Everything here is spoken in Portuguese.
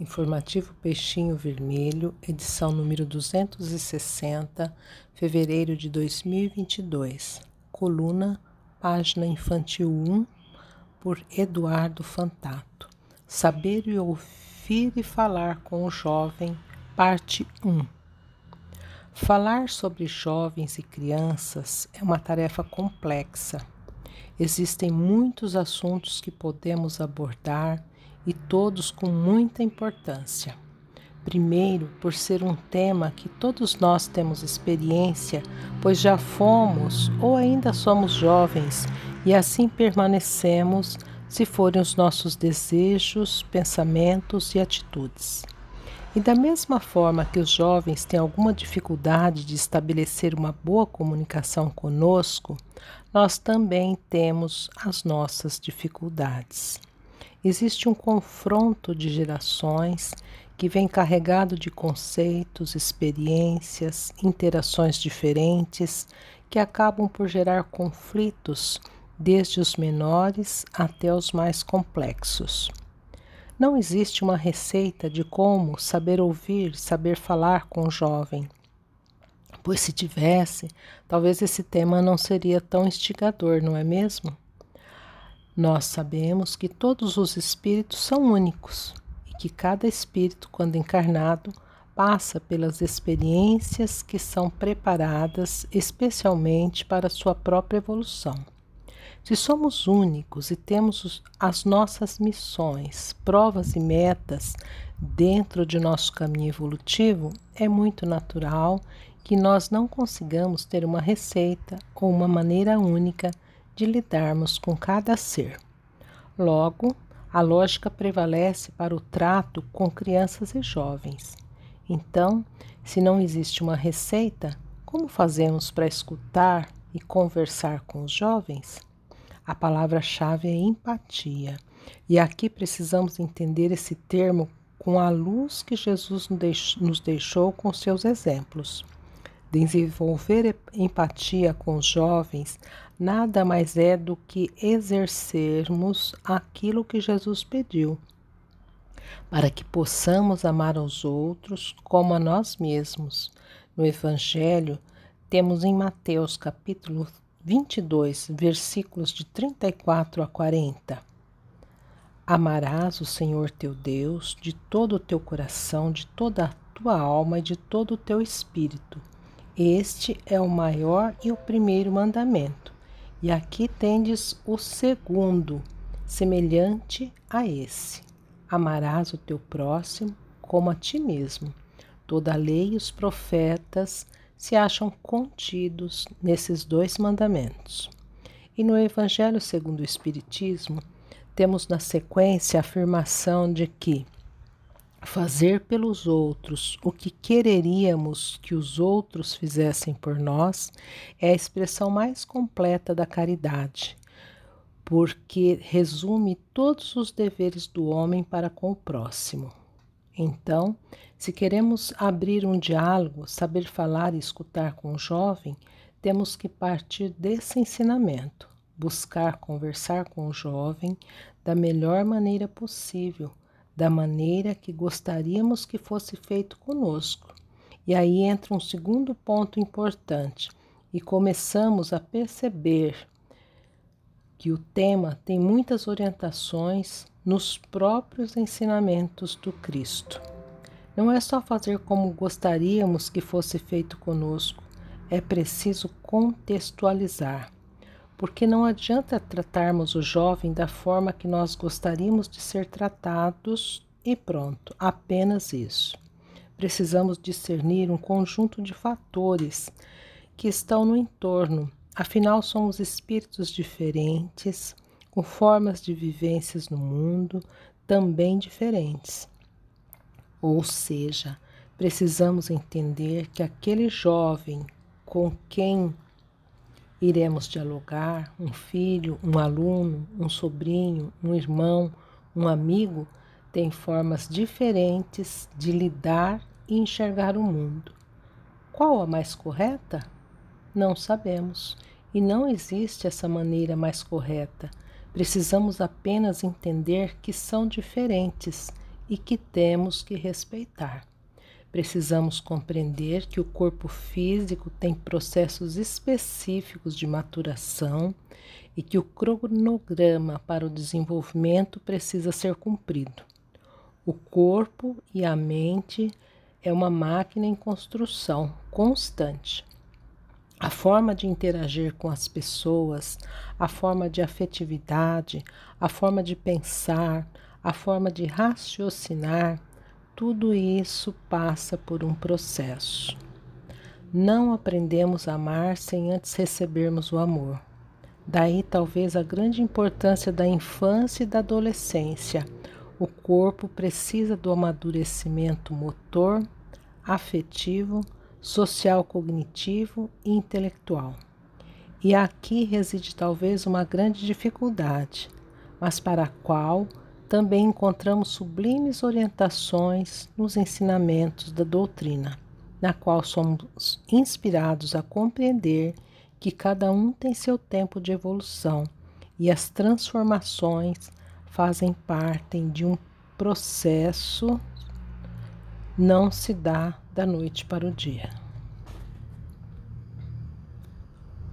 Informativo Peixinho Vermelho, edição número 260, fevereiro de 2022. Coluna, página infantil 1, por Eduardo Fantato. Saber e ouvir e falar com o jovem, parte 1. Falar sobre jovens e crianças é uma tarefa complexa. Existem muitos assuntos que podemos abordar e todos com muita importância. Primeiro, por ser um tema que todos nós temos experiência, pois já fomos ou ainda somos jovens e assim permanecemos se forem os nossos desejos, pensamentos e atitudes. E da mesma forma que os jovens têm alguma dificuldade de estabelecer uma boa comunicação conosco, nós também temos as nossas dificuldades. Existe um confronto de gerações que vem carregado de conceitos, experiências, interações diferentes que acabam por gerar conflitos, desde os menores até os mais complexos. Não existe uma receita de como saber ouvir, saber falar com o jovem. Pois se tivesse, talvez esse tema não seria tão instigador, não é mesmo? Nós sabemos que todos os espíritos são únicos e que cada espírito, quando encarnado, passa pelas experiências que são preparadas especialmente para sua própria evolução. Se somos únicos e temos as nossas missões, provas e metas dentro de nosso caminho evolutivo, é muito natural que nós não consigamos ter uma receita ou uma maneira única de lidarmos com cada ser. Logo, a lógica prevalece para o trato com crianças e jovens. Então, se não existe uma receita, como fazemos para escutar e conversar com os jovens? A palavra-chave é empatia. E aqui precisamos entender esse termo com a luz que Jesus nos deixou com seus exemplos. Desenvolver empatia com os jovens nada mais é do que exercermos aquilo que Jesus pediu, para que possamos amar aos outros como a nós mesmos. No Evangelho, temos em Mateus capítulo 22, versículos de 34 a 40. Amarás o Senhor teu Deus de todo o teu coração, de toda a tua alma e de todo o teu espírito este é o maior e o primeiro mandamento. E aqui tendes o segundo, semelhante a esse: Amarás o teu próximo como a ti mesmo. Toda a lei e os profetas se acham contidos nesses dois mandamentos. E no Evangelho segundo o Espiritismo, temos na sequência a afirmação de que fazer pelos outros o que quereríamos que os outros fizessem por nós é a expressão mais completa da caridade, porque resume todos os deveres do homem para com o próximo. Então, se queremos abrir um diálogo, saber falar e escutar com o jovem, temos que partir desse ensinamento, buscar conversar com o jovem da melhor maneira possível da maneira que gostaríamos que fosse feito conosco. E aí entra um segundo ponto importante, e começamos a perceber que o tema tem muitas orientações nos próprios ensinamentos do Cristo. Não é só fazer como gostaríamos que fosse feito conosco, é preciso contextualizar porque não adianta tratarmos o jovem da forma que nós gostaríamos de ser tratados e pronto, apenas isso. Precisamos discernir um conjunto de fatores que estão no entorno, afinal, somos espíritos diferentes, com formas de vivências no mundo também diferentes. Ou seja, precisamos entender que aquele jovem com quem iremos dialogar, um filho, um aluno, um sobrinho, um irmão, um amigo, tem formas diferentes de lidar e enxergar o mundo. Qual a mais correta? Não sabemos e não existe essa maneira mais correta. Precisamos apenas entender que são diferentes e que temos que respeitar. Precisamos compreender que o corpo físico tem processos específicos de maturação e que o cronograma para o desenvolvimento precisa ser cumprido. O corpo e a mente é uma máquina em construção constante. A forma de interagir com as pessoas, a forma de afetividade, a forma de pensar, a forma de raciocinar, tudo isso passa por um processo. Não aprendemos a amar sem antes recebermos o amor. Daí talvez a grande importância da infância e da adolescência. O corpo precisa do amadurecimento motor, afetivo, social cognitivo e intelectual. E aqui reside talvez uma grande dificuldade, mas para a qual também encontramos sublimes orientações nos ensinamentos da doutrina, na qual somos inspirados a compreender que cada um tem seu tempo de evolução e as transformações fazem parte de um processo, não se dá da noite para o dia.